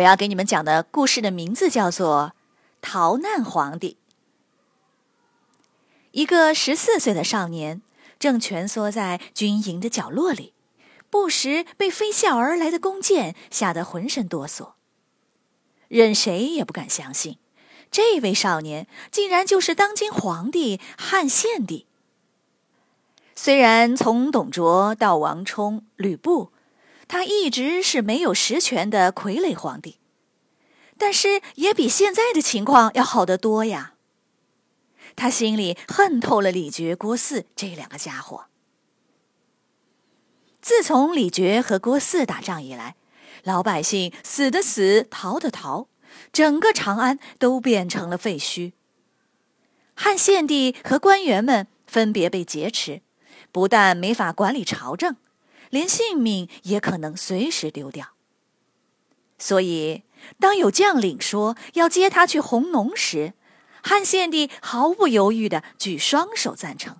我要给你们讲的故事的名字叫做《逃难皇帝》。一个十四岁的少年正蜷缩在军营的角落里，不时被飞啸而来的弓箭吓得浑身哆嗦。任谁也不敢相信，这位少年竟然就是当今皇帝汉献帝。虽然从董卓到王充、吕布，他一直是没有实权的傀儡皇帝，但是也比现在的情况要好得多呀。他心里恨透了李傕、郭汜这两个家伙。自从李傕和郭汜打仗以来，老百姓死的死，逃的逃，整个长安都变成了废墟。汉献帝和官员们分别被劫持，不但没法管理朝政。连性命也可能随时丢掉。所以，当有将领说要接他去弘农时，汉献帝毫不犹豫的举双手赞成。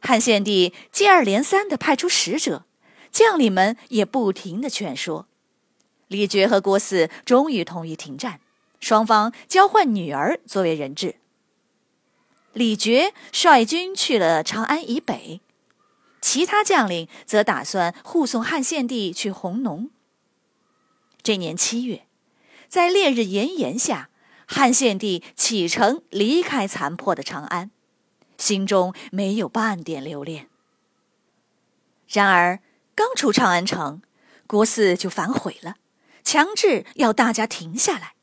汉献帝接二连三的派出使者，将领们也不停的劝说。李傕和郭汜终于同意停战，双方交换女儿作为人质。李傕率军去了长安以北。其他将领则打算护送汉献帝去弘农。这年七月，在烈日炎炎下，汉献帝启程离开残破的长安，心中没有半点留恋。然而，刚出长安城，郭汜就反悔了，强制要大家停下来。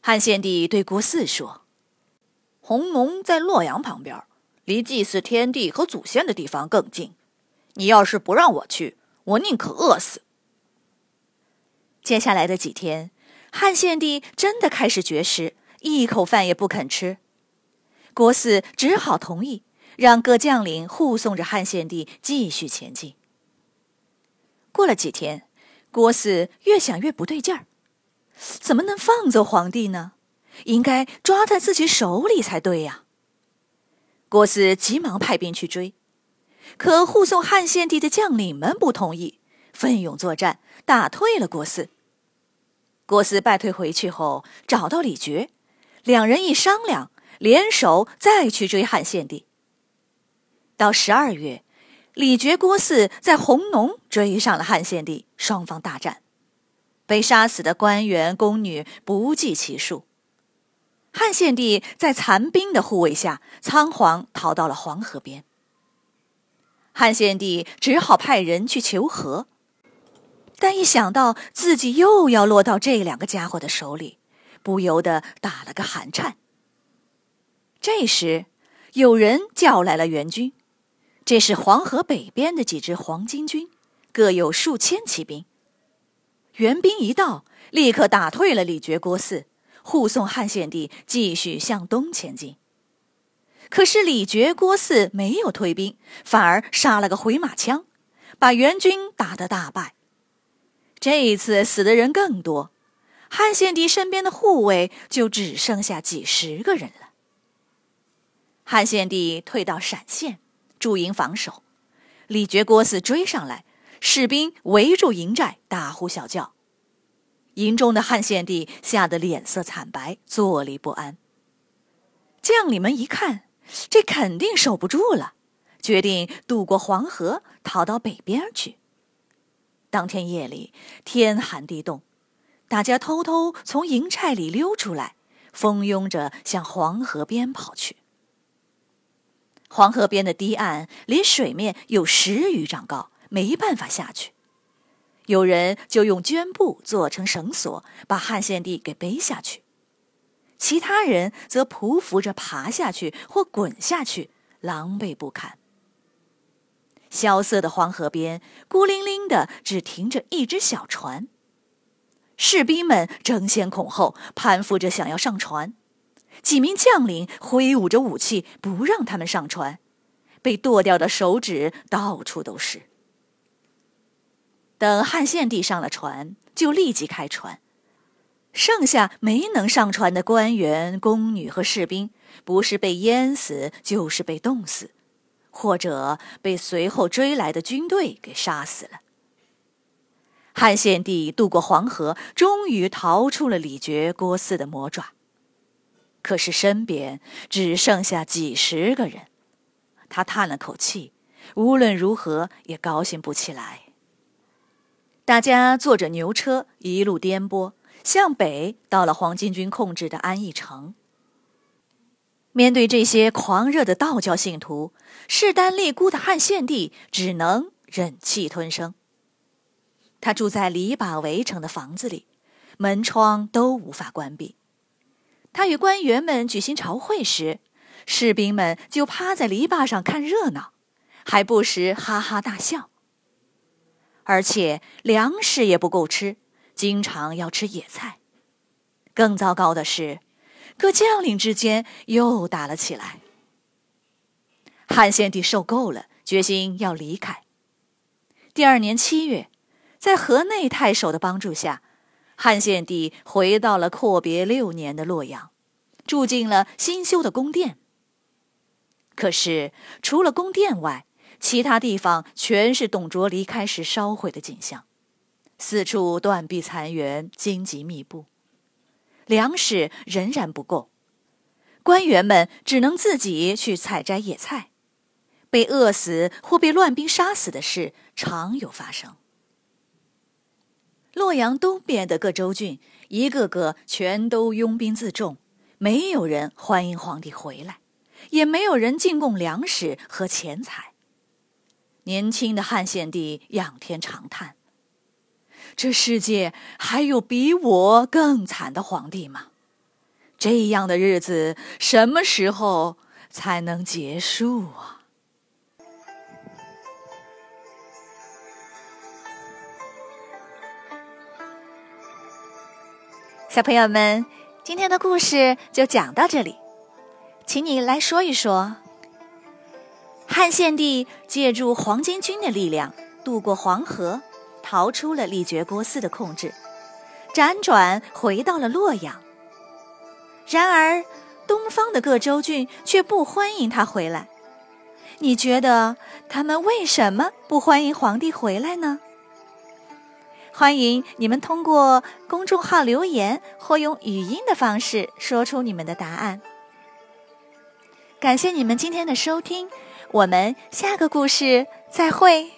汉献帝对郭汜说：“弘农在洛阳旁边。”离祭祀天地和祖先的地方更近，你要是不让我去，我宁可饿死。接下来的几天，汉献帝真的开始绝食，一口饭也不肯吃。郭汜只好同意，让各将领护送着汉献帝继续前进。过了几天，郭汜越想越不对劲儿，怎么能放走皇帝呢？应该抓在自己手里才对呀。郭汜急忙派兵去追，可护送汉献帝的将领们不同意，奋勇作战，打退了郭汜。郭汜败退回去后，找到李傕，两人一商量，联手再去追汉献帝。到十二月，李傕、郭汜在弘农追上了汉献帝，双方大战，被杀死的官员宫女不计其数。汉献帝在残兵的护卫下，仓皇逃到了黄河边。汉献帝只好派人去求和，但一想到自己又要落到这两个家伙的手里，不由得打了个寒颤。这时，有人叫来了援军，这是黄河北边的几支黄巾军，各有数千骑兵。援兵一到，立刻打退了李傕、郭汜。护送汉献帝继续向东前进，可是李傕、郭汜没有退兵，反而杀了个回马枪，把援军打得大败。这一次死的人更多，汉献帝身边的护卫就只剩下几十个人了。汉献帝退到陕县驻营防守，李傕、郭汜追上来，士兵围住营寨，大呼小叫。营中的汉献帝吓得脸色惨白，坐立不安。将领们一看，这肯定守不住了，决定渡过黄河，逃到北边去。当天夜里，天寒地冻，大家偷偷从营寨里溜出来，蜂拥着向黄河边跑去。黄河边的堤岸离水面有十余丈高，没办法下去。有人就用绢布做成绳索，把汉献帝给背下去；其他人则匍匐着爬下去或滚下去，狼狈不堪。萧瑟的黄河边，孤零零的只停着一只小船。士兵们争先恐后攀附着想要上船，几名将领挥舞着武器不让他们上船，被剁掉的手指到处都是。等汉献帝上了船，就立即开船。剩下没能上船的官员、宫女和士兵，不是被淹死，就是被冻死，或者被随后追来的军队给杀死了。汉献帝渡过黄河，终于逃出了李傕郭汜的魔爪。可是身边只剩下几十个人，他叹了口气，无论如何也高兴不起来。大家坐着牛车，一路颠簸。向北到了黄巾军控制的安邑城。面对这些狂热的道教信徒，势单力孤的汉献帝只能忍气吞声。他住在篱笆围成的房子里，门窗都无法关闭。他与官员们举行朝会时，士兵们就趴在篱笆上看热闹，还不时哈哈大笑。而且粮食也不够吃。经常要吃野菜，更糟糕的是，各将领之间又打了起来。汉献帝受够了，决心要离开。第二年七月，在河内太守的帮助下，汉献帝回到了阔别六年的洛阳，住进了新修的宫殿。可是，除了宫殿外，其他地方全是董卓离开时烧毁的景象。四处断壁残垣，荆棘密布，粮食仍然不够，官员们只能自己去采摘野菜，被饿死或被乱兵杀死的事常有发生。洛阳东边的各州郡，一个个全都拥兵自重，没有人欢迎皇帝回来，也没有人进贡粮食和钱财。年轻的汉献帝仰天长叹。这世界还有比我更惨的皇帝吗？这样的日子什么时候才能结束啊？小朋友们，今天的故事就讲到这里，请你来说一说，汉献帝借助黄巾军的力量渡过黄河。逃出了李傕郭汜的控制，辗转回到了洛阳。然而，东方的各州郡却不欢迎他回来。你觉得他们为什么不欢迎皇帝回来呢？欢迎你们通过公众号留言或用语音的方式说出你们的答案。感谢你们今天的收听，我们下个故事再会。